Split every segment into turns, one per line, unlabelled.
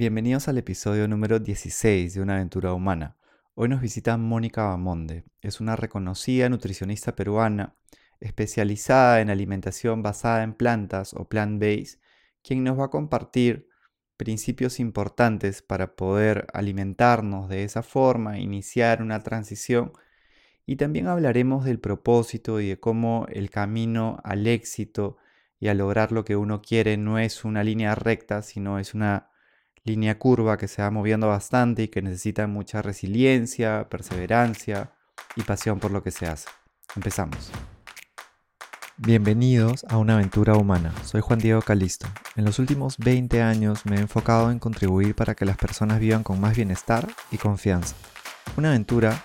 Bienvenidos al episodio número 16 de Una aventura humana. Hoy nos visita Mónica Bamonde. Es una reconocida nutricionista peruana especializada en alimentación basada en plantas o plant-based, quien nos va a compartir principios importantes para poder alimentarnos de esa forma, iniciar una transición y también hablaremos del propósito y de cómo el camino al éxito y a lograr lo que uno quiere no es una línea recta, sino es una línea curva que se va moviendo bastante y que necesita mucha resiliencia, perseverancia y pasión por lo que se hace. Empezamos. Bienvenidos a una aventura humana. Soy Juan Diego Calisto. En los últimos 20 años me he enfocado en contribuir para que las personas vivan con más bienestar y confianza. Una aventura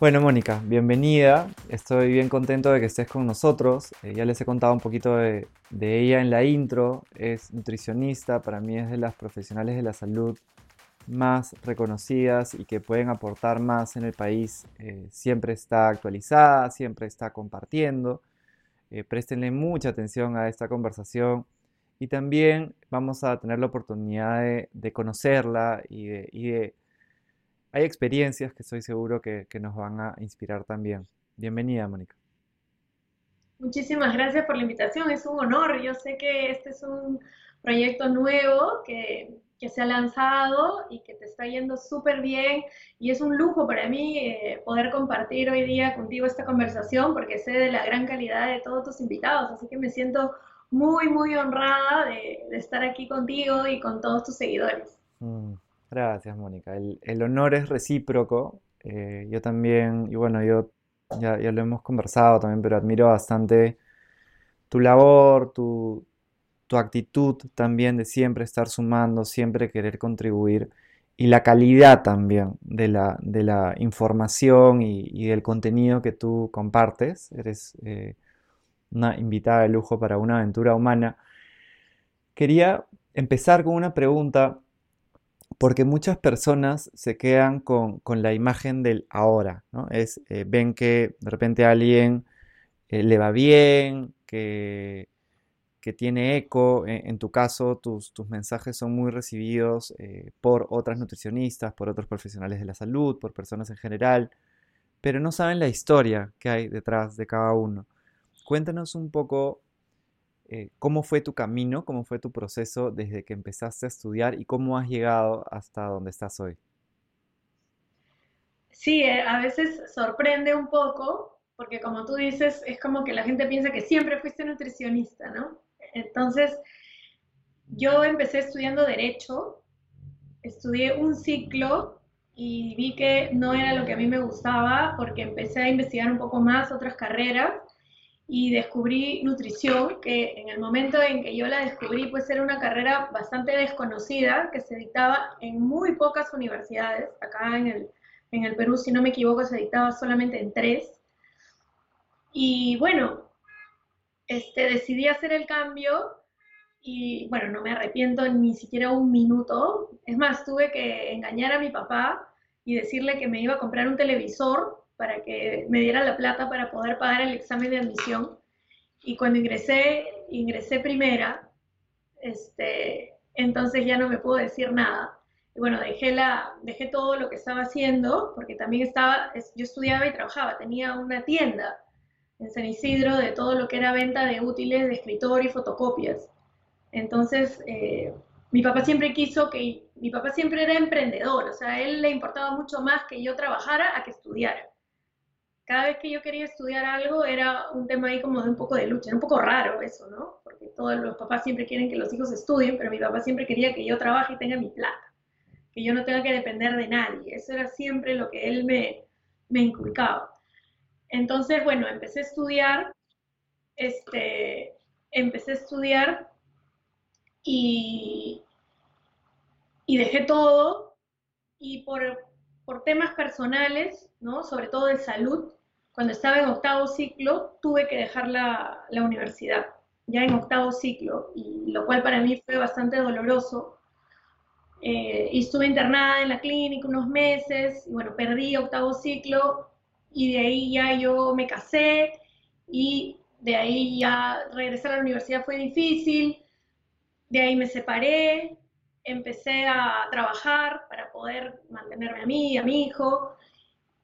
Bueno, Mónica, bienvenida. Estoy bien contento de que estés con nosotros. Eh, ya les he contado un poquito de, ella en la intro. Es nutricionista, para mí es de las profesionales de la salud más reconocidas y que pueden aportar más en el país. Eh, siempre está actualizada, siempre está compartiendo. Eh, préstenle mucha atención a esta conversación y también vamos a tener la oportunidad de, conocerla y de hay experiencias que estoy seguro que, nos van a inspirar también. Bienvenida, Mónica.
Muchísimas gracias por la invitación, es un honor. Yo sé que este es un proyecto nuevo que, se ha lanzado y que te está yendo súper bien y es un lujo para mí eh, poder compartir hoy día contigo esta conversación porque sé de la gran calidad de todos tus invitados, así que me siento muy, muy honrada de, estar aquí contigo y con todos tus seguidores.
Mm. Gracias, Mónica. El, honor es recíproco. Eh, yo también, y bueno, yo ya, lo hemos conversado también, pero admiro bastante tu labor, tu, actitud también de siempre estar sumando, siempre querer contribuir y la calidad también de la, de la información y, del contenido que tú compartes. Eres eh, una invitada de lujo para una aventura humana. Quería empezar con una pregunta porque muchas personas se quedan con, la imagen del ahora, ¿no? Es, eh, ven que de repente alguien eh, le va bien, que, que tiene eco, e, en, tu caso tus, tus, mensajes son muy recibidos eh, por otras nutricionistas, por otros profesionales de la salud, por personas en general, pero no saben la historia que hay detrás de cada uno. Cuéntanos un poco eh, cómo fue tu camino, cómo fue tu proceso desde que empezaste a estudiar y cómo has llegado hasta donde estás hoy.
Sí, eh, a veces sorprende un poco, porque como tú dices, es como que la gente piensa que siempre fuiste nutricionista, ¿no? Entonces, yo empecé estudiando derecho, estudié un ciclo y vi que no era lo que a mí me gustaba porque empecé a investigar un poco más otras carreras y descubrí nutrición, que en el momento en que yo la descubrí, pues era una carrera bastante desconocida, que se dictaba en muy pocas universidades, acá en el, en el Perú, si no me equivoco, se dictaba solamente en tres. Y bueno, este, decidí hacer el cambio y bueno, no me arrepiento ni siquiera un minuto. Es más, tuve que engañar a mi papá y decirle que me iba a comprar un televisor para que me diera la plata para poder pagar el examen de admisión. Y cuando ingresé, ingresé primera, este, entonces ya no me puedo decir nada. Y bueno, dejé, la, dejé todo lo que estaba haciendo, porque también estaba, yo estudiaba y trabajaba, tenía una tienda en San Isidro de todo lo que era venta de útiles de escritorio y fotocopias. Entonces, eh, mi papá siempre quiso que, mi papá siempre era emprendedor, o sea, a él le importaba mucho más que yo trabajara a que estudiara cada vez que yo quería estudiar algo era un tema ahí como de un poco de lucha, era un poco raro eso, ¿no? Porque todos los papás siempre quieren que los hijos estudien, pero mi papá siempre quería que yo trabaje y tenga mi plata, que yo no tenga que depender de nadie, eso era siempre lo que él me, me inculcaba. Entonces, bueno, empecé a estudiar, este, empecé a estudiar y, y dejé todo y por por temas personales, ¿no? Sobre todo de salud, cuando estaba en octavo ciclo, tuve que dejar la, universidad, ya en octavo ciclo, y lo cual para mí fue bastante doloroso. Eh, y estuve internada en la clínica unos meses, y bueno, perdí octavo ciclo, y de ahí ya yo me casé, y de ahí ya regresar a la universidad fue difícil, de ahí me separé, empecé a trabajar para poder mantenerme a mí, a mi hijo,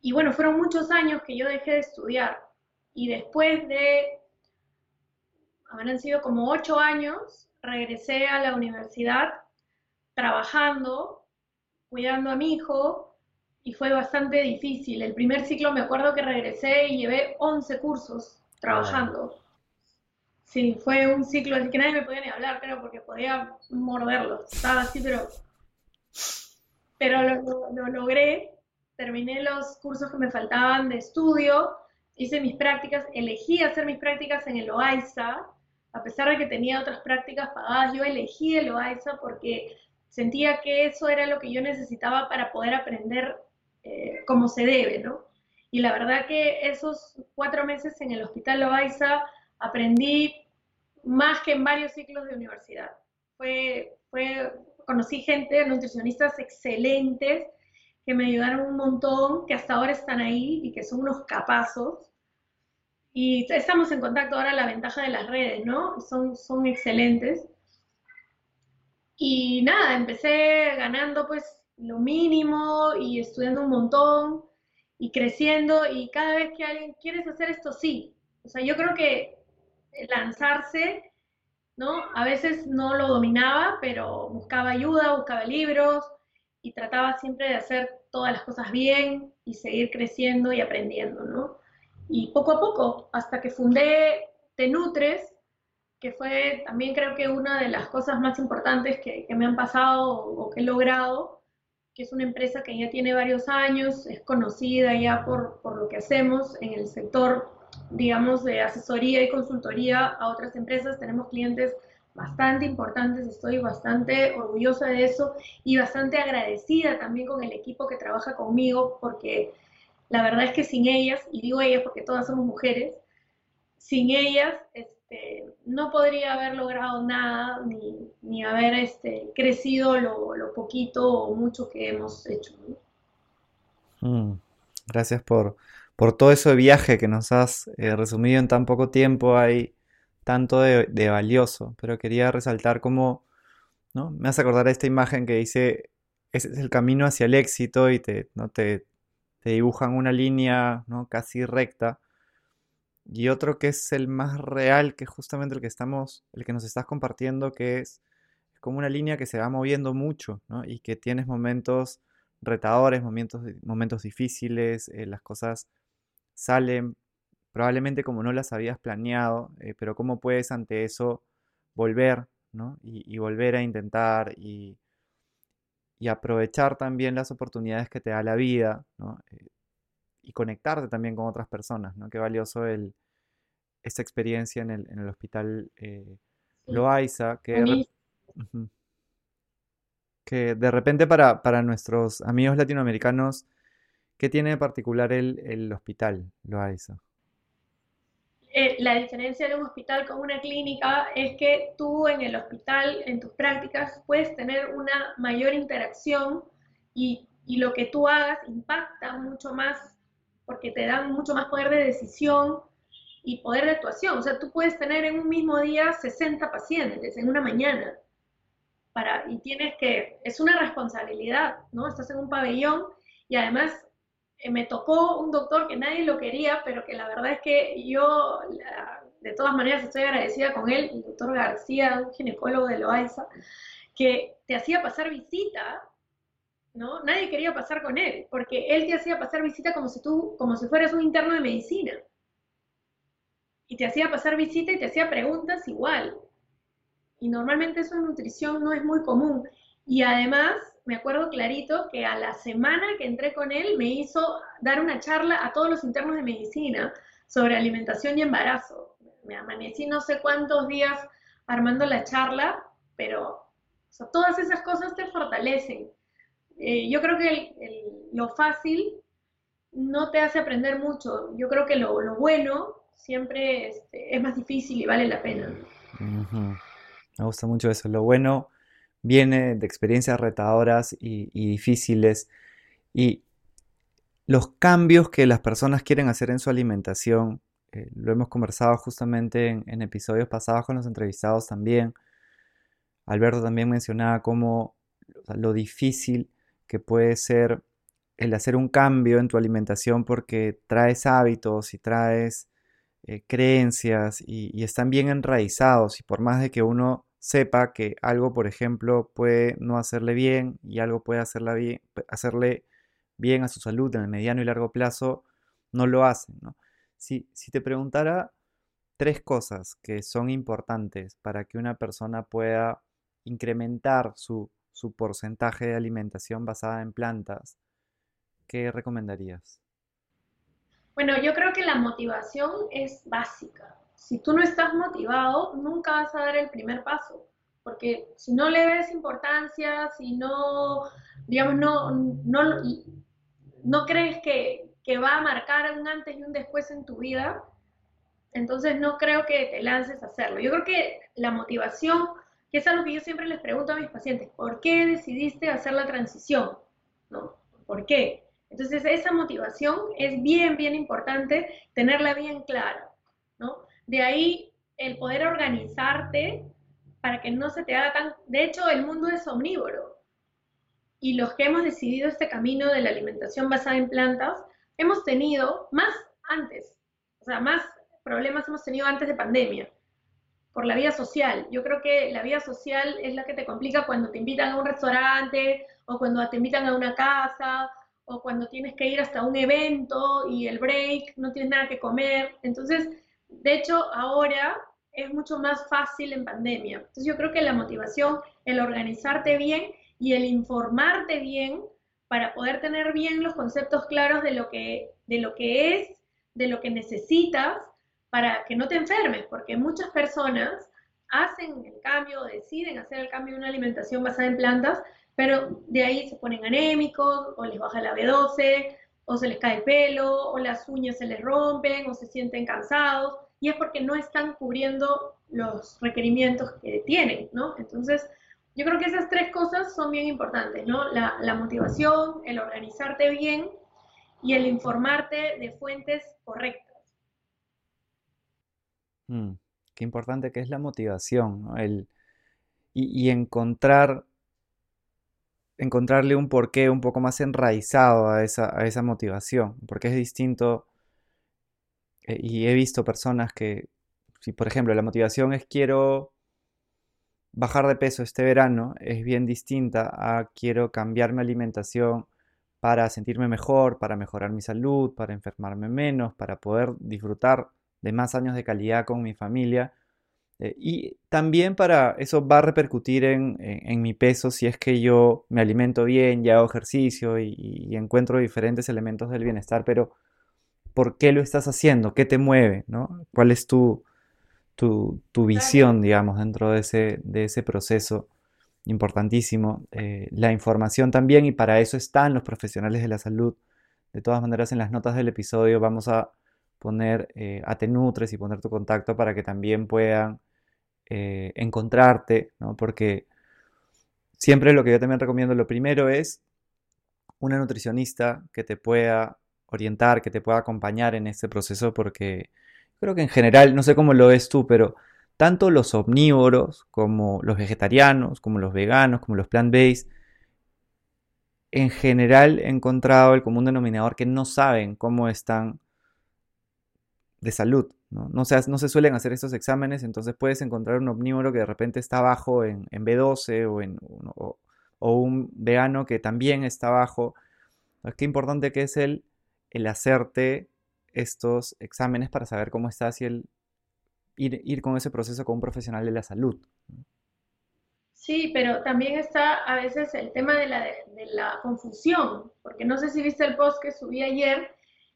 y bueno, fueron muchos años que yo dejé de estudiar. Y después de, habrán sido como ocho años, regresé a la universidad trabajando, cuidando a mi hijo, y fue bastante difícil. El primer ciclo me acuerdo que regresé y llevé 11 cursos trabajando. Sí, fue un ciclo así que nadie me podía ni hablar, creo, porque podía morderlo. Estaba así, pero, pero lo, lo logré terminé los cursos que me faltaban de estudio, hice mis prácticas, elegí hacer mis prácticas en el OAISA, a pesar de que tenía otras prácticas pagadas, yo elegí el OAISA porque sentía que eso era lo que yo necesitaba para poder aprender eh, como se debe, ¿no? Y la verdad que esos cuatro meses en el Hospital Loaiza aprendí más que en varios ciclos de universidad. Fue, fue, conocí gente, nutricionistas excelentes, que me ayudaron un montón, que hasta ahora están ahí y que son unos capazos. Y estamos en contacto ahora, la ventaja de las redes, ¿no? Son, son excelentes. Y nada, empecé ganando pues lo mínimo y estudiando un montón y creciendo y cada vez que alguien, ¿quieres hacer esto? Sí. O sea, yo creo que lanzarse, ¿no? A veces no lo dominaba, pero buscaba ayuda, buscaba libros, y trataba siempre de hacer todas las cosas bien y seguir creciendo y aprendiendo, ¿no? Y poco a poco, hasta que fundé Te Nutres, que fue también creo que una de las cosas más importantes que, me han pasado o, que he logrado, que es una empresa que ya tiene varios años, es conocida ya por, por lo que hacemos en el sector, digamos, de asesoría y consultoría a otras empresas. Tenemos clientes bastante importantes, estoy bastante orgullosa de eso y bastante agradecida también con el equipo que trabaja conmigo porque la verdad es que sin ellas, y digo ellas porque todas somos mujeres, sin ellas este, no podría haber logrado nada ni, haber este, crecido lo, poquito o mucho que hemos hecho.
Mm, gracias por, por todo ese viaje que nos has eh, resumido en tan poco tiempo. Hay tanto de, valioso, pero quería resaltar cómo, ¿no? Me hace acordar esta imagen que dice, ese es el camino hacia el éxito y te, ¿no? te, dibujan una línea ¿no? casi recta. Y otro que es el más real, que es justamente el que estamos, el que nos estás compartiendo, que es, como una línea que se va moviendo mucho, ¿no? Y que tienes momentos retadores, momentos, momentos difíciles, eh, las cosas salen probablemente como no las habías planeado, eh, pero cómo puedes ante eso volver, ¿no? Y, volver a intentar y, aprovechar también las oportunidades que te da la vida, ¿no? Eh, y conectarte también con otras personas, ¿no? Qué valioso el, esta experiencia en el, en el hospital eh, Loaiza, que, que de repente para, para, nuestros amigos latinoamericanos, ¿qué tiene de particular el, el hospital Loaiza?
Eh, la diferencia de un hospital con una clínica es que tú en el hospital, en tus prácticas, puedes tener una mayor interacción y, y lo que tú hagas impacta mucho más porque te dan mucho más poder de decisión y poder de actuación. O sea, tú puedes tener en un mismo día 60 pacientes en una mañana. Para, y tienes que, es una responsabilidad, ¿no? Estás en un pabellón y además me tocó un doctor que nadie lo quería, pero que la verdad es que yo, de todas maneras, estoy agradecida con él, el doctor García, un ginecólogo de Loaiza, que te hacía pasar visita, ¿no? Nadie quería pasar con él, porque él te hacía pasar visita como si tú, como si fueras un interno de medicina. Y te hacía pasar visita y te hacía preguntas igual. Y normalmente eso en nutrición no es muy común. Y además, me acuerdo clarito que a la semana que entré con él me hizo dar una charla a todos los internos de medicina sobre alimentación y embarazo. Me amanecí no sé cuántos días armando la charla, pero todas esas cosas te fortalecen. Eh, yo creo que lo fácil no te hace aprender mucho. Yo creo que lo, bueno siempre este, es más difícil y vale la pena.
Me gusta mucho eso. Lo bueno viene de experiencias retadoras y, difíciles. Y los cambios que las personas quieren hacer en su alimentación, eh, lo hemos conversado justamente en, episodios pasados con los entrevistados también. Alberto también mencionaba cómo lo difícil que puede ser el hacer un cambio en tu alimentación porque traes hábitos y traes eh, creencias y, están bien enraizados y por más de que uno sepa que algo, por ejemplo, puede no hacerle bien y algo puede hacerle bien a su salud en el mediano y largo plazo, no lo hacen. Si, si te preguntara tres cosas que son importantes para que una persona pueda incrementar su, su porcentaje de alimentación basada en plantas, ¿qué recomendarías?
Bueno, yo creo que la motivación es básica. Si tú no estás motivado, nunca vas a dar el primer paso, porque si no le ves importancia, si no, digamos, no, no, no crees que, que va a marcar un antes y un después en tu vida, entonces no creo que te lances a hacerlo. Yo creo que la motivación, que es algo que yo siempre les pregunto a mis pacientes, ¿por qué decidiste hacer la transición? ¿No? ¿Por qué? Entonces, esa motivación es bien, bien importante tenerla bien clara, ¿no? De ahí el poder organizarte para que no se te haga tan... De hecho, el mundo es omnívoro. Y los que hemos decidido este camino de la alimentación basada en plantas, hemos tenido más antes, o sea, más problemas hemos tenido antes de pandemia, por la vida social. Yo creo que la vida social es la que te complica cuando te invitan a un restaurante o cuando te invitan a una casa o cuando tienes que ir hasta un evento y el break, no tienes nada que comer. Entonces, de hecho, ahora es mucho más fácil en pandemia. Entonces, yo creo que la motivación, el organizarte bien y el informarte bien para poder tener bien los conceptos claros de lo que, de lo que es, de lo que necesitas, para que no te enfermes, porque muchas personas hacen el cambio, deciden hacer el cambio de una alimentación basada en plantas, pero de ahí se ponen anémicos, o les baja la B12, o se les cae el pelo, o las uñas se les rompen, o se sienten cansados, y es porque no están cubriendo los requerimientos que tienen, ¿no? Entonces, yo creo que esas tres cosas son bien importantes, ¿no? La, motivación, el organizarte bien y el informarte de fuentes correctas.
Mm, qué importante que es la motivación, ¿no? El, y, y encontrar encontrarle un porqué un poco más enraizado a esa, motivación, porque es distinto. Eh, y he visto personas que, si por ejemplo la motivación es quiero bajar de peso este verano, es bien distinta a quiero cambiar mi alimentación para sentirme mejor, para mejorar mi salud, para enfermarme menos, para poder disfrutar de más años de calidad con mi familia eh, y también para eso va a repercutir en, mi peso si es que yo me alimento bien, y hago ejercicio y, encuentro diferentes elementos del bienestar, pero ¿por qué lo estás haciendo? ¿Qué te mueve? ¿no? ¿Cuál es tu, tu, visión, digamos, dentro de ese, de ese proceso? Importantísimo. Eh, la información también, y para eso están los profesionales de la salud. De todas maneras, en las notas del episodio vamos a poner eh, a Tenutres y poner tu contacto para que también puedan eh, encontrarte, ¿no? Porque siempre lo que yo también recomiendo, lo primero es una nutricionista que te pueda orientar, que te pueda acompañar en este proceso, porque creo que en general, no sé cómo lo ves tú, pero tanto los omnívoros como los vegetarianos, como los veganos, como los plant-based, en general he encontrado el común denominador que no saben cómo están de salud. ¿no? se, no se suelen hacer estos exámenes, entonces puedes encontrar un omnívoro que de repente está bajo en, B12 o, en, o, un vegano que también está bajo. Qué importante que es el, el hacerte estos exámenes para saber cómo estás y el ir, ir con ese proceso con un profesional de la salud.
Sí, pero también está a veces el tema de la, de la confusión, porque no sé si viste el post que subí ayer,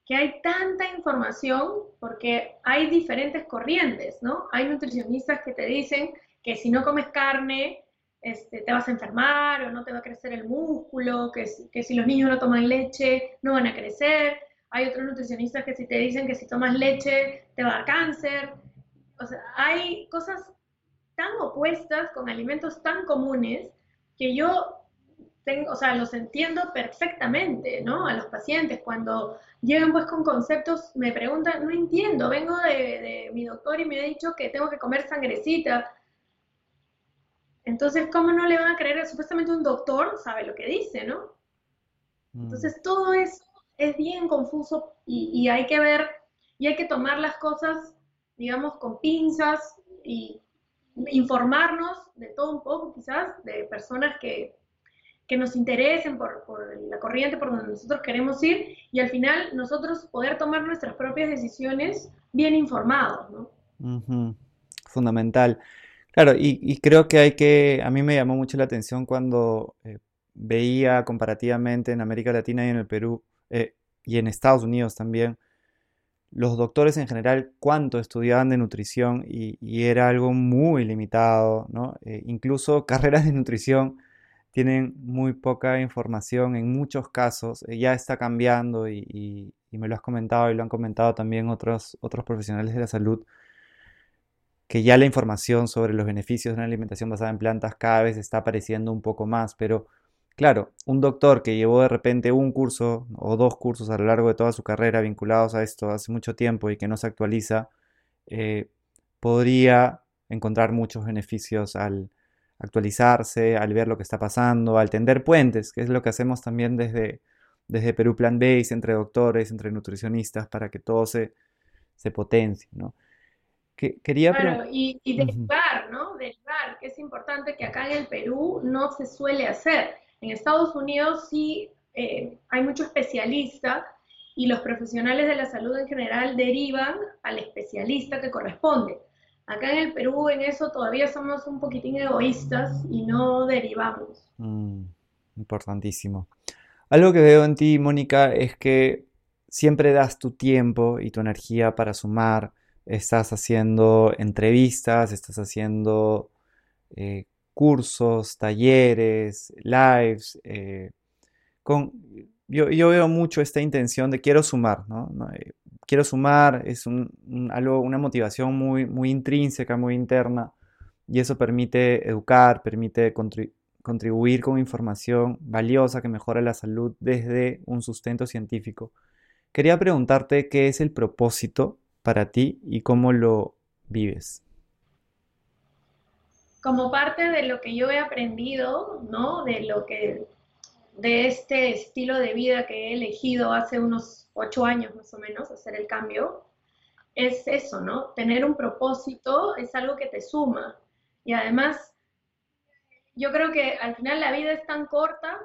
que hay tanta información porque hay diferentes corrientes, ¿no? Hay nutricionistas que te dicen que si no comes carne este, te vas a enfermar o no te va a crecer el músculo, que, que si los niños no toman leche no van a crecer. Hay otros nutricionistas que si te dicen que si tomas leche te va a dar cáncer. O sea, hay cosas tan opuestas con alimentos tan comunes que yo tengo, o sea, los entiendo perfectamente, ¿no? A los pacientes cuando llegan pues con conceptos, me preguntan, no entiendo, vengo de, de mi doctor y me ha dicho que tengo que comer sangrecita, entonces, ¿cómo no le van a creer? Supuestamente un doctor sabe lo que dice, ¿no? Mm. Entonces, todo eso es bien confuso y, hay que ver, y hay que tomar las cosas, digamos, con pinzas y informarnos de todo un poco, quizás, de personas que, nos interesen por, la corriente por donde nosotros queremos ir y al final nosotros poder tomar nuestras propias decisiones bien informados.
Fundamental. Claro, y, creo que hay que, a mí me llamó mucho la atención cuando eh, veía comparativamente en América Latina y en el Perú eh, y en Estados Unidos también, los doctores en general cuánto estudiaban de nutrición y, era algo muy limitado, ¿no? Eh, incluso carreras de nutrición tienen muy poca información en muchos casos, ya está cambiando y, y, me lo has comentado y lo han comentado también otros, otros profesionales de la salud que ya la información sobre los beneficios de una alimentación basada en plantas cada vez está apareciendo un poco más, pero claro, un doctor que llevó de repente un curso o dos cursos a lo largo de toda su carrera vinculados a esto hace mucho tiempo y que no se actualiza, eh, podría encontrar muchos beneficios al actualizarse, al ver lo que está pasando, al tender puentes, que es lo que hacemos también desde, desde Perú Plan Base, entre doctores, entre nutricionistas, para que todo se, se potencie, ¿no?
quería claro, y, y derivar, ¿no? Derivar, que es importante que acá en el Perú no se suele hacer. En Estados Unidos sí eh, hay mucho especialista y los profesionales de la salud en general derivan al especialista que corresponde. Acá en el Perú en eso todavía somos un poquitín egoístas y no derivamos.
Mm, importantísimo. Algo que veo en ti, Mónica, es que siempre das tu tiempo y tu energía para sumar, estás haciendo entrevistas, estás haciendo eh, cursos, talleres, lives. Eh, yo, veo mucho esta intención de quiero sumar, ¿no? Quiero sumar, es algo, una motivación muy, muy intrínseca, muy interna, y eso permite educar, permite contribuir con información valiosa que mejora la salud desde un sustento científico. Quería preguntarte qué es el propósito para ti y cómo lo vives?
Como parte de lo que yo he aprendido, ¿no? De lo que, de este estilo de vida que he elegido hace unos ocho años más o menos, hacer el cambio, es eso, ¿no? Tener un propósito es algo que te suma. Y además, yo creo que al final la vida es tan corta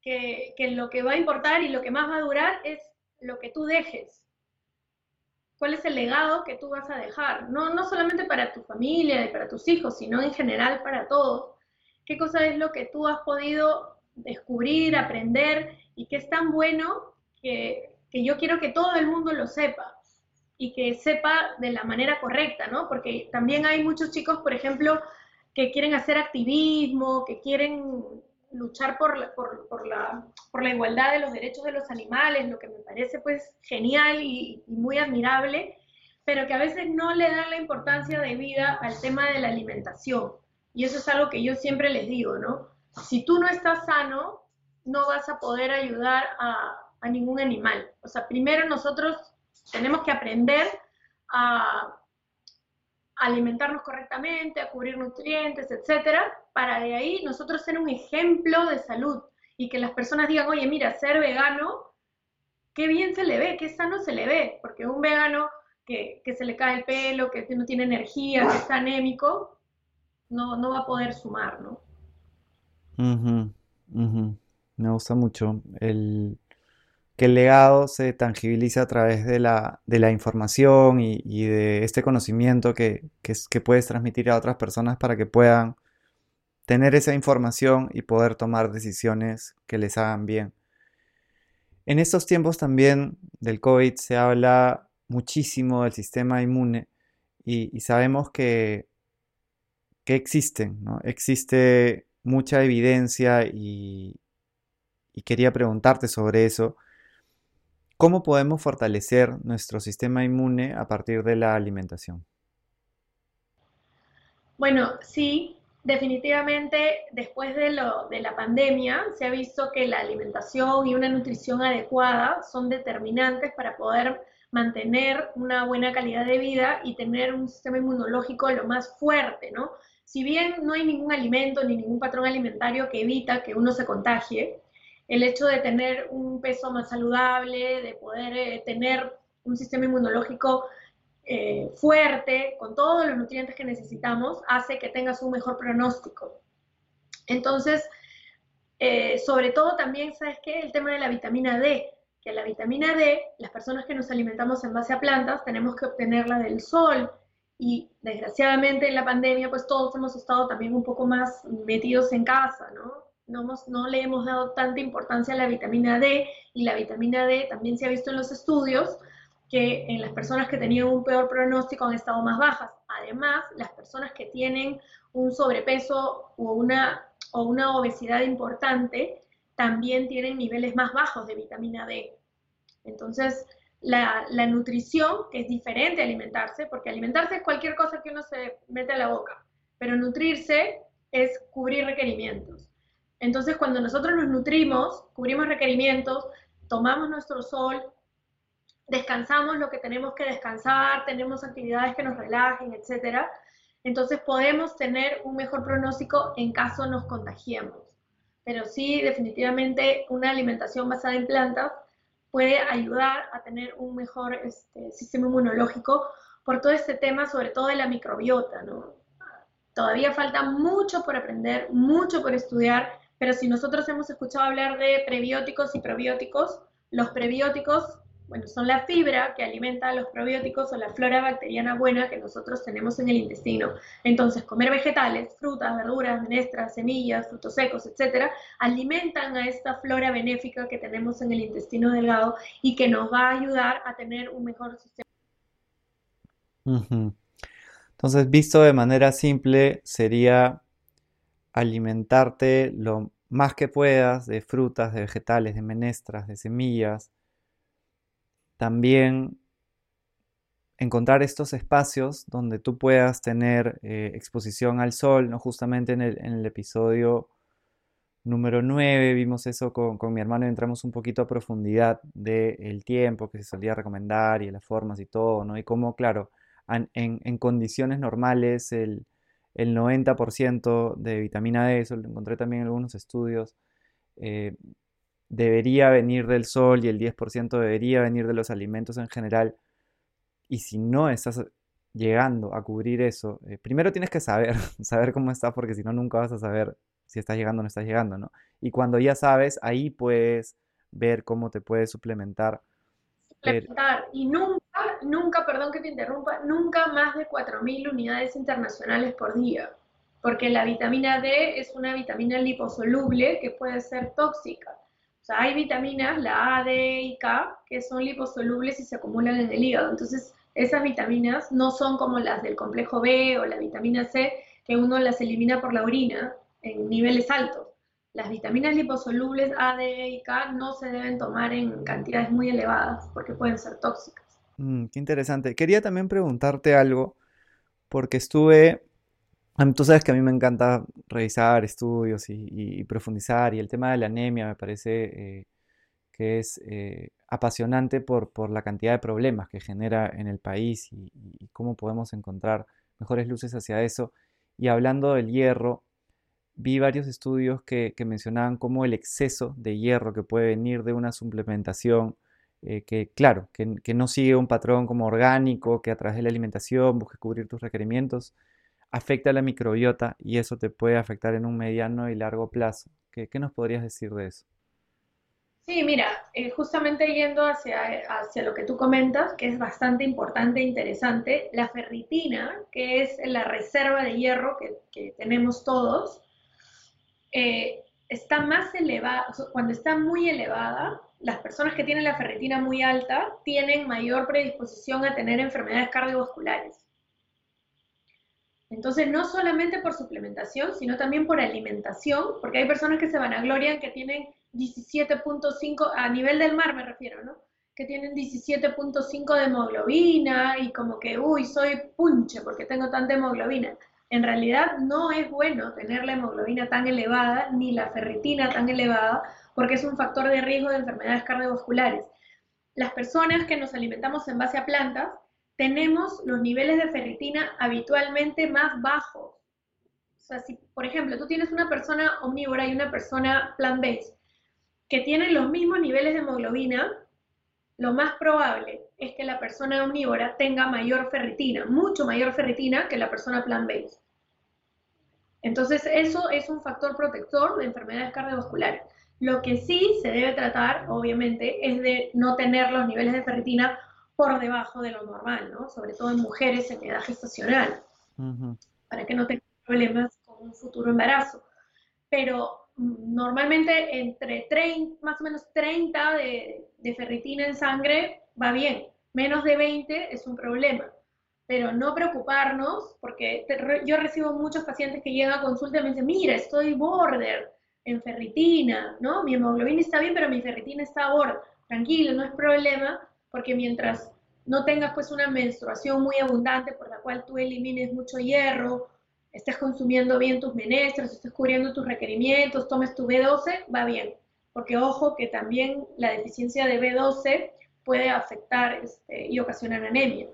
que, que, lo que va a importar y lo que más va a durar es lo que tú dejes cuál es el legado que tú vas a dejar, no, no solamente para tu familia y para tus hijos, sino en general para todos. ¿Qué cosa es lo que tú has podido descubrir, aprender y que es tan bueno que, que yo quiero que todo el mundo lo sepa y que sepa de la manera correcta, ¿no? Porque también hay muchos chicos, por ejemplo, que quieren hacer activismo, que quieren luchar por la, por, la, por la igualdad de los derechos de los animales, lo que me parece pues genial y, muy admirable, pero que a veces no le dan la importancia de vida al tema de la alimentación. Y eso es algo que yo siempre les digo, ¿no? Si tú no estás sano, no vas a poder ayudar a, ningún animal. O sea, primero nosotros tenemos que aprender a alimentarnos correctamente, a cubrir nutrientes, etcétera, para de ahí nosotros ser un ejemplo de salud y que las personas digan, oye, mira, ser vegano, qué bien se le ve, qué sano se le ve, porque un vegano que, se le cae el pelo, que no tiene energía, que está anémico, no, no va a poder sumar, ¿no?
Me gusta mucho el, que el legado se tangibiliza a través de la, información y, de este conocimiento que, que, puedes transmitir a otras personas para que puedan tener esa información y poder tomar decisiones que les hagan bien. En estos tiempos también del COVID se habla muchísimo del sistema inmune y, sabemos que, que existen, ¿no? Existe mucha evidencia y, y quería preguntarte sobre eso. ¿Cómo podemos fortalecer nuestro sistema inmune a partir de la alimentación?
Bueno, sí, definitivamente después de, lo, de la pandemia se ha visto que la alimentación y una nutrición adecuada son determinantes para poder mantener una buena calidad de vida y tener un sistema inmunológico lo más fuerte, ¿no? Si bien no hay ningún alimento ni ningún patrón alimentario que evita que uno se contagie, el hecho de tener un peso más saludable, de poder eh, tener un sistema inmunológico eh, fuerte, con todos los nutrientes que necesitamos, hace que tengas un mejor pronóstico. Entonces, eh, sobre todo también, ¿sabes qué? El tema de la vitamina D, que la vitamina D, las personas que nos alimentamos en base a plantas, tenemos que obtenerla del sol. Y desgraciadamente en la pandemia, pues todos hemos estado también un poco más metidos en casa, ¿no? No, no le hemos dado tanta importancia a la vitamina D y la vitamina D también se ha visto en los estudios que en las personas que tenían un peor pronóstico han estado más bajas. Además, las personas que tienen un sobrepeso o una, o una obesidad importante también tienen niveles más bajos de vitamina D. Entonces, la, nutrición, que es diferente a alimentarse, porque alimentarse es cualquier cosa que uno se mete a la boca, pero nutrirse es cubrir requerimientos. Entonces, cuando nosotros nos nutrimos, cubrimos requerimientos, tomamos nuestro sol, descansamos lo que tenemos que descansar, tenemos actividades que nos relajen, etcétera. Entonces podemos tener un mejor pronóstico en caso nos contagiemos. Pero sí, definitivamente una alimentación basada en plantas puede ayudar a tener un mejor este, sistema inmunológico por todo este tema, sobre todo de la microbiota, ¿no? Todavía falta mucho por aprender, mucho por estudiar, pero si nosotros hemos escuchado hablar de prebióticos y probióticos, los prebióticos bueno, son la fibra que alimenta a los probióticos o la flora bacteriana buena que nosotros tenemos en el intestino. Entonces, comer vegetales, frutas, verduras, menestras, semillas, frutos secos, etcétera, alimentan a esta flora benéfica que tenemos en el intestino delgado y que nos va a ayudar a tener un mejor sistema.
Entonces, visto de manera simple, sería alimentarte lo más que puedas de frutas, de vegetales, de menestras, de semillas, también encontrar estos espacios donde tú puedas tener eh, exposición al sol, ¿no? Justamente en el, episodio número 9 vimos eso con, mi hermano y entramos un poquito a profundidad del tiempo que se solía recomendar y las formas y todo, ¿no? Y cómo, claro, en, condiciones normales el, 90% de vitamina D, eso lo encontré también en algunos estudios, eh, debería venir del sol y el 10% debería venir de los alimentos en general. Y si no estás llegando a cubrir eso, eh, primero tienes que saber, saber cómo está, porque si no, nunca vas a saber si estás llegando o no estás llegando, ¿no? Y cuando ya sabes, ahí puedes ver cómo te puedes suplementar.
Suplementar. Y nunca, nunca, perdón que te interrumpa, nunca más de 4.000 unidades internacionales por día. Porque la vitamina D es una vitamina liposoluble que puede ser tóxica sea, hay vitaminas, la A, D y K, que son liposolubles y se acumulan en el hígado. Entonces, esas vitaminas no son como las del complejo B o la vitamina C, que uno las elimina por la orina en niveles altos. Las vitaminas liposolubles A, D y K no se deben tomar en cantidades muy elevadas porque pueden ser tóxicas.
Mm, qué interesante. Quería también preguntarte algo, porque estuve Tú sabes que a mí me encanta revisar estudios y, profundizar y el tema de la anemia me parece eh, que es eh, apasionante por, la cantidad de problemas que genera en el país y, cómo podemos encontrar mejores luces hacia eso. Y hablando del hierro, vi varios estudios que, mencionaban cómo el exceso de hierro que puede venir de una suplementación, eh, que claro, que, que no sigue un patrón como orgánico, que a través de la alimentación busque cubrir tus requerimientos, afecta a la microbiota y eso te puede afectar en un mediano y largo plazo. ¿Qué, nos podrías decir de eso?
Sí, mira, eh, justamente yendo hacia, hacia lo que tú comentas, que es bastante importante e interesante, la ferritina, que es la reserva de hierro que, tenemos todos, eh, está más elevada, cuando está muy elevada, las personas que tienen la ferritina muy alta tienen mayor predisposición a tener enfermedades cardiovasculares. Entonces, no solamente por suplementación, sino también por alimentación, porque hay personas que se van a gloria que tienen 17.5, a nivel del mar me refiero, ¿no? Que tienen 17.5 de hemoglobina y como que, uy, soy punche porque tengo tanta hemoglobina. En realidad no es bueno tener la hemoglobina tan elevada ni la ferritina tan elevada porque es un factor de riesgo de enfermedades cardiovasculares. Las personas que nos alimentamos en base a plantas tenemos los niveles de ferritina habitualmente más bajos. O sea, si por ejemplo tú tienes una persona omnívora y una persona plant-based que tienen los mismos niveles de hemoglobina, lo más probable es que la persona omnívora tenga mayor ferritina, mucho mayor ferritina que la persona plant-based. Entonces, eso es un factor protector de enfermedades cardiovasculares. Lo que sí se debe tratar, obviamente, es de no tener los niveles de ferritina por debajo de lo normal, ¿no? Sobre todo en mujeres en edad gestacional, para que no tengan problemas con un futuro embarazo. Pero mm, normalmente entre 30, más o menos 30 de, de ferritina en sangre va bien, menos de 20 es un problema pero no preocuparnos, porque yo recibo muchos pacientes que llegan a consulta y me dicen, mira, estoy border en ferritina, ¿no? Mi hemoglobina está bien, pero mi ferritina está border. Tranquilo, no es problema, porque mientras no tengas pues una menstruación muy abundante por la cual tú elimines mucho hierro, estés consumiendo bien tus menestros, estés cubriendo tus requerimientos, tomes tu B12, va bien. Porque ojo que también la deficiencia de B12 puede afectar este, y ocasionar anemia.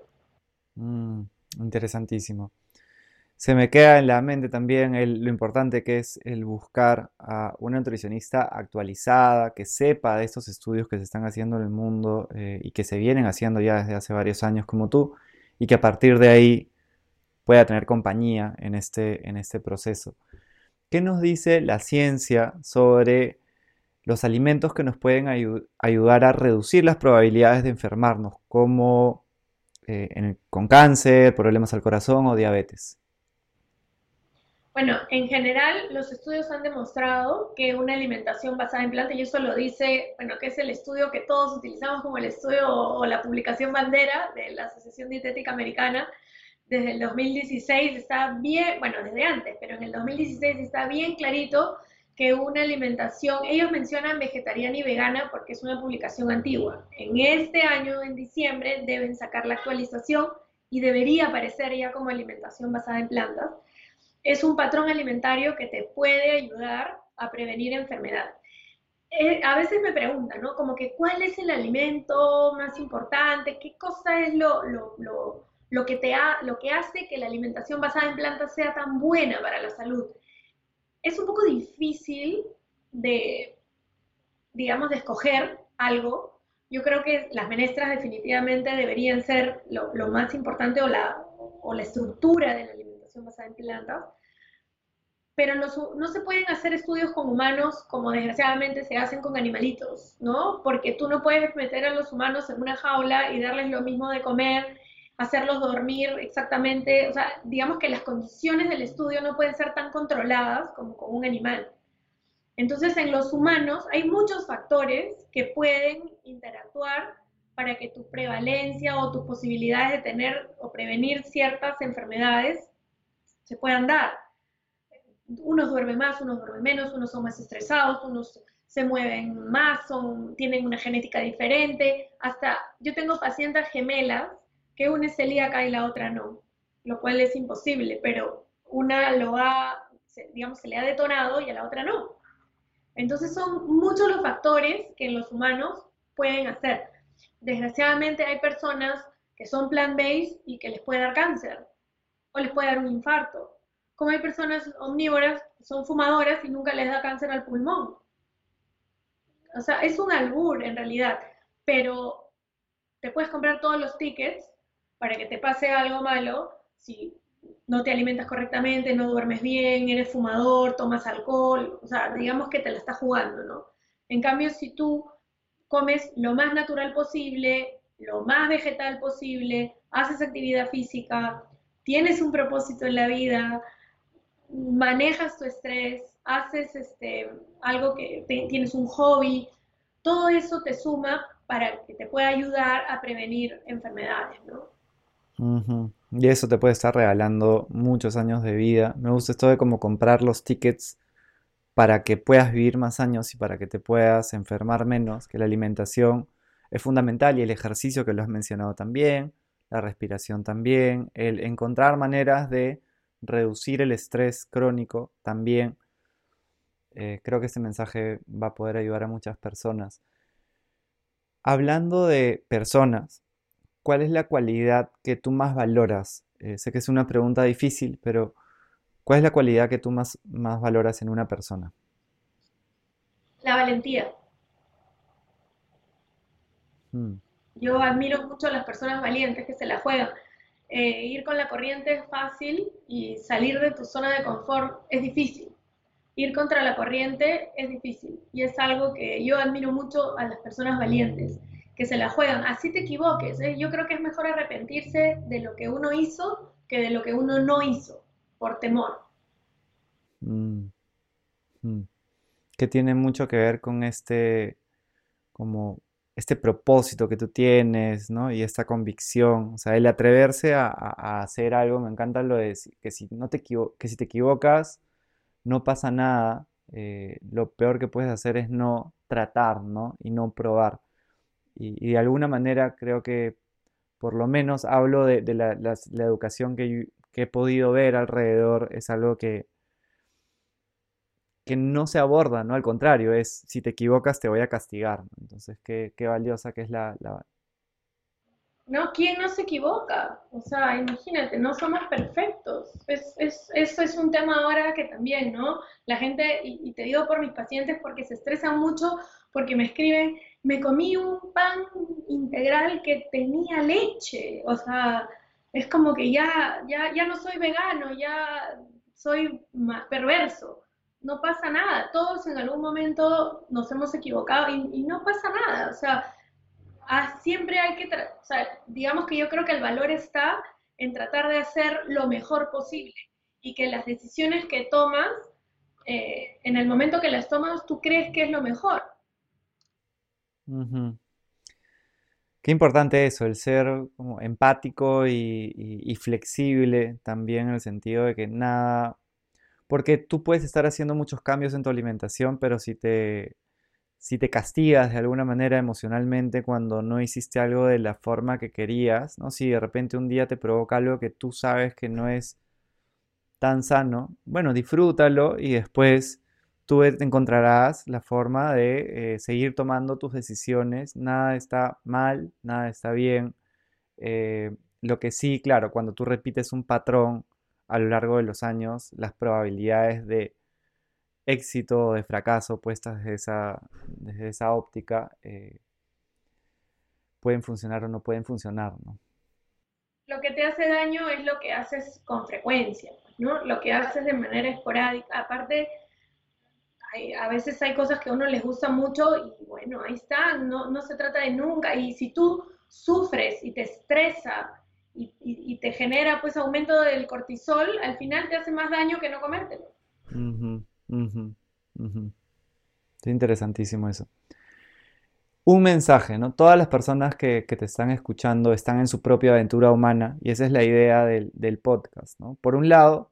Mm, interesantísimo. Se me queda en la mente también lo importante que es el buscar a una nutricionista actualizada, que sepa de estos estudios que se están haciendo en el mundo eh, y que se vienen haciendo ya desde hace varios años como tú, y que a partir de ahí pueda tener compañía en este, en este proceso. ¿Qué nos dice la ciencia sobre los alimentos que nos pueden ayudar a reducir las probabilidades de enfermarnos, como eh, con cáncer, problemas al corazón o diabetes?
Bueno, en general los estudios han demostrado que una alimentación basada en plantas, y eso lo dice, bueno, que es el estudio que todos utilizamos como el estudio o, la publicación bandera de la Asociación Dietética Americana, desde el 2016 está bien, bueno, desde antes, pero en el 2016 está bien clarito que una alimentación, ellos mencionan vegetariana y vegana porque es una publicación antigua. En este año, en diciembre, deben sacar la actualización y debería aparecer ya como alimentación basada en plantas es un patrón alimentario que te puede ayudar a prevenir enfermedades. Eh, a veces me preguntan, ¿no? Como que, ¿cuál es el alimento más importante? ¿Qué cosa es lo, lo, que, te lo que hace que la alimentación basada en plantas sea tan buena para la salud? Es un poco difícil de, digamos, de escoger algo. Yo creo que las menestras definitivamente deberían ser lo, más importante o la, o la estructura de la basada en plantas pero no se pueden hacer estudios con humanos como desgraciadamente se hacen con animalitos, ¿no? Porque tú no puedes meter a los humanos en una jaula y darles lo mismo de comer, hacerlos dormir exactamente, o sea, digamos que las condiciones del estudio no pueden ser tan controladas como con un animal. Entonces, en los humanos hay muchos factores que pueden interactuar para que tu prevalencia o tus posibilidades de tener o prevenir ciertas enfermedades se puedan dar unos duermen más, unos duermen menos, unos son más estresados, unos se mueven más, son, tienen una genética diferente. Hasta yo tengo pacientes gemelas que una es celíaca y la otra no, lo cual es imposible, pero una lo ha, digamos, se le ha detonado y a la otra no. Entonces son muchos los factores que los humanos pueden hacer. Desgraciadamente hay personas que son plant-based y que les puede dar cáncer o les puede dar un infarto como hay personas omnívoras, son fumadoras y nunca les da cáncer al pulmón. O sea, es un albur en realidad, pero te puedes comprar todos los tickets para que te pase algo malo si no te alimentas correctamente, no duermes bien, eres fumador, tomas alcohol, o sea, digamos que te la estás jugando, ¿no? En cambio, si tú comes lo más natural posible, lo más vegetal posible, haces actividad física, tienes un propósito en la vida, manejas tu estrés, haces este, algo que tienes un hobby, todo eso te suma para que te pueda ayudar a prevenir enfermedades, ¿no?
Y eso te puede estar regalando muchos años de vida. Me gusta esto de como comprar los tickets para que puedas vivir más años y para que te puedas enfermar menos, que la alimentación es fundamental y el ejercicio que lo has mencionado también, la respiración también, el encontrar maneras de reducir el estrés crónico también. Eh, creo que este mensaje va a poder ayudar a muchas personas. Hablando de personas, ¿cuál es la cualidad que tú más valoras? Eh, sé que es una pregunta difícil, pero ¿cuál es la cualidad que tú más, más valoras en una persona?
La valentía. Hmm. Yo admiro mucho a las personas valientes que se la juegan. Eh, ir con la corriente es fácil y salir de tu zona de confort es difícil. Ir contra la corriente es difícil y es algo que yo admiro mucho a las personas valientes, que se la juegan. Así te equivoques. ¿eh? Yo creo que es mejor arrepentirse de lo que uno hizo que de lo que uno no hizo, por temor. Mm.
Mm. Que tiene mucho que ver con este, como este propósito que tú tienes, ¿no? Y esta convicción, o sea, el atreverse a, hacer algo, me encanta lo de que si, no te que si te equivocas, no pasa nada, eh, lo peor que puedes hacer es no tratar, ¿no? Y no probar. Y, de alguna manera creo que, por lo menos hablo de, la, educación que, que he podido ver alrededor, es algo que, que no se aborda, ¿no? Al contrario, es si te equivocas te voy a castigar. Entonces, qué, valiosa que es la,
No, ¿quién no se equivoca? O sea, imagínate, no somos perfectos. Es, es, eso es un tema ahora que también, ¿no? La gente, y, te digo por mis pacientes porque se estresan mucho, porque me escriben, me comí un pan integral que tenía leche. O sea, es como que ya, ya, ya no soy vegano, ya soy perverso no pasa nada. Todos en algún momento nos hemos equivocado y, no pasa nada. O sea, ah, siempre hay que, o sea, digamos que yo creo que el valor está en tratar de hacer lo mejor posible y que las decisiones que tomas, eh, en el momento que las tomas, tú crees que es lo mejor.
Qué importante eso, el ser como empático y, flexible también en el sentido de que nada porque tú puedes estar haciendo muchos cambios en tu alimentación, pero si te, si te castigas de alguna manera emocionalmente cuando no hiciste algo de la forma que querías, ¿no? Si de repente un día te provoca algo que tú sabes que no es tan sano, bueno, disfrútalo y después tú encontrarás la forma de eh, seguir tomando tus decisiones. Nada está mal, nada está bien. Eh, lo que sí, claro, cuando tú repites un patrón, a lo largo de los años las probabilidades de éxito o de fracaso puestas desde esa, desde esa óptica eh, pueden funcionar o no pueden funcionar, ¿no?
Lo que te hace daño es lo que haces con frecuencia, ¿no? Lo que haces de manera esporádica. Aparte, a veces hay cosas que a uno les gusta mucho y bueno, ahí está, no, no se trata de nunca. Y si tú sufres y te estresa y, te genera pues aumento del cortisol, al final te hace más daño que no comértelo.
Es interesantísimo eso. Un mensaje, ¿no? Todas las personas que, te están escuchando están en su propia aventura humana y esa es la idea del, del podcast, ¿no? Por un lado,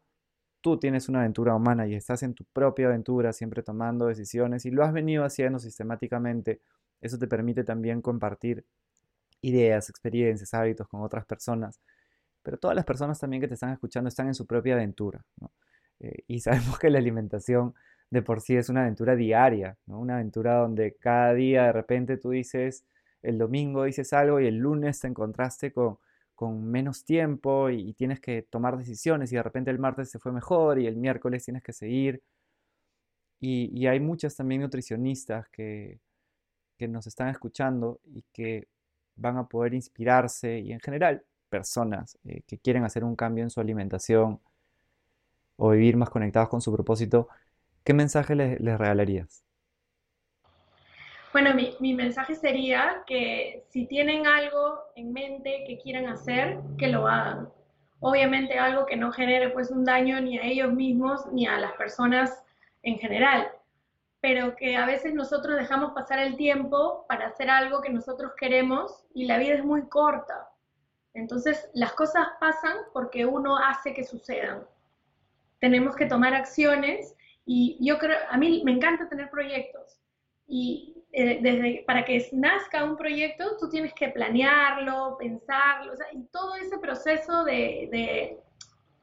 tú tienes una aventura humana y estás en tu propia aventura, siempre tomando decisiones y lo has venido haciendo sistemáticamente. Eso te permite también compartir ideas, experiencias, hábitos con otras personas, pero todas las personas también que te están escuchando están en su propia aventura. Eh, y sabemos que la alimentación de por sí es una aventura diaria, una aventura donde cada día de repente tú dices, el domingo dices algo y el lunes te encontraste con, con menos tiempo y, tienes que tomar decisiones y de repente el martes se fue mejor y el miércoles tienes que seguir. Y, y hay muchas también nutricionistas que, que nos están escuchando y que van a poder inspirarse y en general personas eh, que quieren hacer un cambio en su alimentación o vivir más conectados con su propósito, ¿qué mensaje les, regalarías?
Bueno, mi, mi, mensaje sería que si tienen algo en mente que quieran hacer, que lo hagan. Obviamente algo que no genere pues un daño ni a ellos mismos ni a las personas en general pero que a veces nosotros dejamos pasar el tiempo para hacer algo que nosotros queremos y la vida es muy corta. Entonces, las cosas pasan porque uno hace que sucedan. Tenemos que tomar acciones y yo creo, a mí me encanta tener proyectos. Y eh, desde, para que nazca un proyecto, tú tienes que planearlo, pensarlo, y todo ese proceso de, de,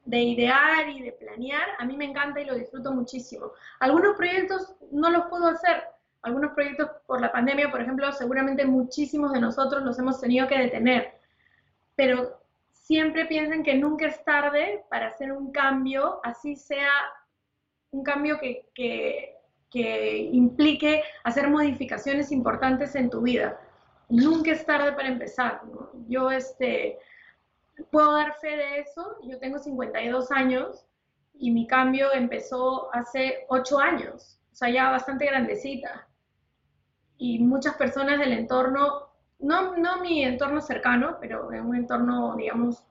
idear y de planear, a mí me encanta y lo disfruto muchísimo. Algunos proyectos no los puedo hacer, algunos proyectos por la pandemia, por ejemplo, seguramente muchísimos de nosotros los hemos tenido que detener, pero siempre piensen que nunca es tarde para hacer un cambio, así sea un cambio que, que, implique hacer modificaciones importantes en tu vida. Nunca es tarde para empezar. Yo este, puedo dar fe de eso. Yo tengo 52 años y mi cambio empezó hace 8 años, o sea, ya bastante grandecita. Y muchas personas del entorno, no, no mi entorno cercano, pero en un entorno, digamos,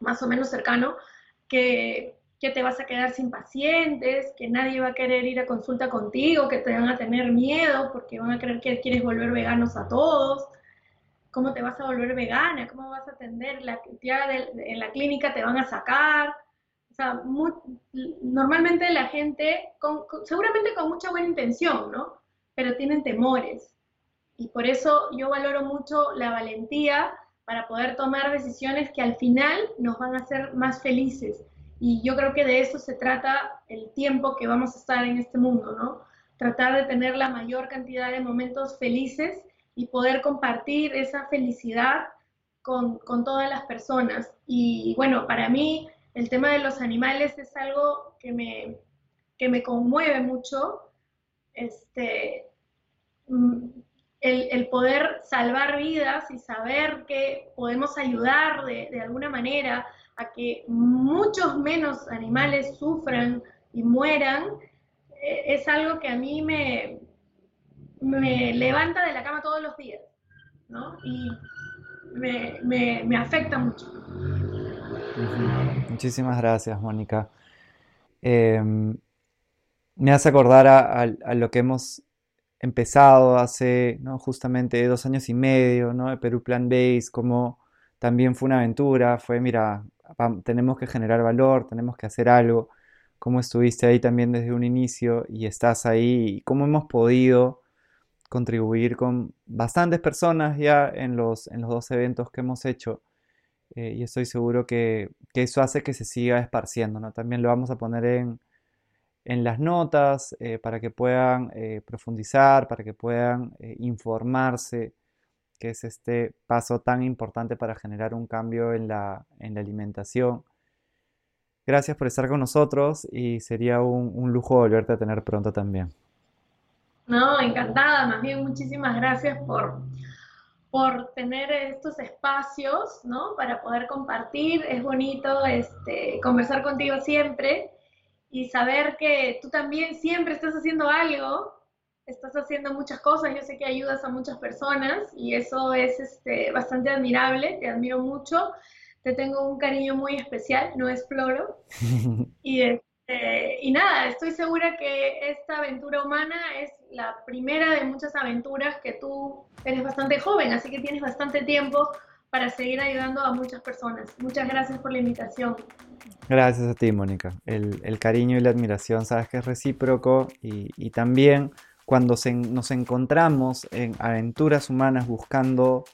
más o menos cercano, que que te vas a quedar sin pacientes, que nadie va a querer ir a consulta contigo, que te van a tener miedo porque van a creer que quieres volver veganos a todos. ¿Cómo te vas a volver vegana? ¿Cómo vas a atender? La, en la clínica te van a sacar. O sea, normalmente la gente, seguramente con mucha buena intención, ¿no? Pero tienen temores. Y por eso yo valoro mucho la valentía para poder tomar decisiones que al final nos van a hacer más felices y yo creo que de eso se trata el tiempo que vamos a estar en este mundo, ¿no? Tratar de tener la mayor cantidad de momentos felices y poder compartir esa felicidad con, con todas las personas. Y bueno, para mí el tema de los animales es algo que me, que me conmueve mucho. Este, mm, el, el, poder salvar vidas y saber que podemos ayudar de, de alguna manera a que muchos menos animales sufran y mueran, eh, es algo que a mí me, me levanta de la cama todos los días, ¿no? Y me, afecta mucho.
Muchísimas gracias, Mónica. Em, me hace acordar a, lo que hemos empezado hace ¿no? justamente dos años y medio, ¿no? De Perú Plan Base, como también fue una aventura, fue, mira, tenemos que generar valor, tenemos que hacer algo, cómo estuviste ahí también desde un inicio y estás ahí, y cómo hemos podido contribuir con bastantes personas ya en los, en los dos eventos que hemos hecho. Eh, y estoy seguro que, eso hace que se siga esparciendo. ¿no? También lo vamos a poner en, las notas eh, para que puedan eh, profundizar, para que puedan informarse que es este paso tan importante para generar un cambio en la, alimentación. Gracias por estar con nosotros y sería un, lujo volverte a tener pronto también.
No, encantada, más bien muchísimas gracias por, por tener estos espacios, ¿no? Para poder compartir, es bonito este, conversar contigo siempre y saber que tú también siempre estás haciendo algo. Estás haciendo muchas cosas, yo sé que ayudas a muchas personas y eso es este, bastante admirable, te admiro mucho, te tengo un cariño muy especial, no exploro. y, este, y nada, estoy segura que esta aventura humana es la primera de muchas aventuras que tú eres bastante joven, así que tienes bastante tiempo para seguir ayudando a muchas personas. Muchas gracias por la invitación.
Gracias a ti, Mónica. El, cariño y la admiración, sabes que es recíproco y, y también cuando nos encontramos en aventuras humanas buscando,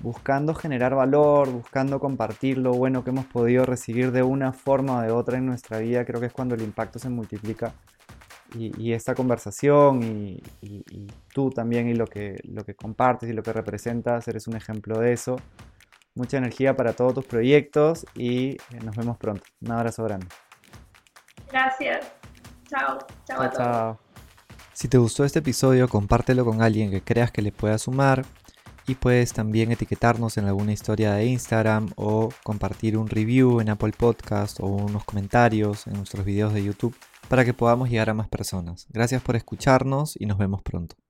buscando generar valor, buscando compartir lo bueno que hemos podido recibir de una forma o de otra en nuestra vida, creo que es cuando el impacto se multiplica. Y, esta conversación y, tú también y lo que, lo que compartes y lo que representas, eres un ejemplo de eso. Mucha energía para todos tus proyectos y eh, nos vemos pronto. Un abrazo grande.
Gracias. Chao. Chao, a todos. Chao.
Si te gustó este episodio, compártelo con alguien que creas que le pueda sumar y puedes también etiquetarnos en alguna historia de Instagram o compartir un review en Apple Podcast o unos comentarios en nuestros videos de YouTube para que podamos llegar a más personas. Gracias por escucharnos y nos vemos pronto.